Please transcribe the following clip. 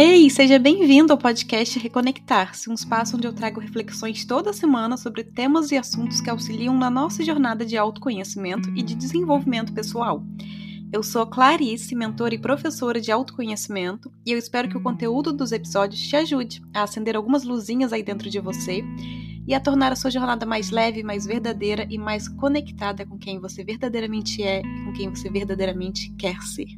Ei, seja bem-vindo ao podcast Reconectar-se, um espaço onde eu trago reflexões toda semana sobre temas e assuntos que auxiliam na nossa jornada de autoconhecimento e de desenvolvimento pessoal. Eu sou Clarice, mentora e professora de autoconhecimento, e eu espero que o conteúdo dos episódios te ajude a acender algumas luzinhas aí dentro de você e a tornar a sua jornada mais leve, mais verdadeira e mais conectada com quem você verdadeiramente é e com quem você verdadeiramente quer ser.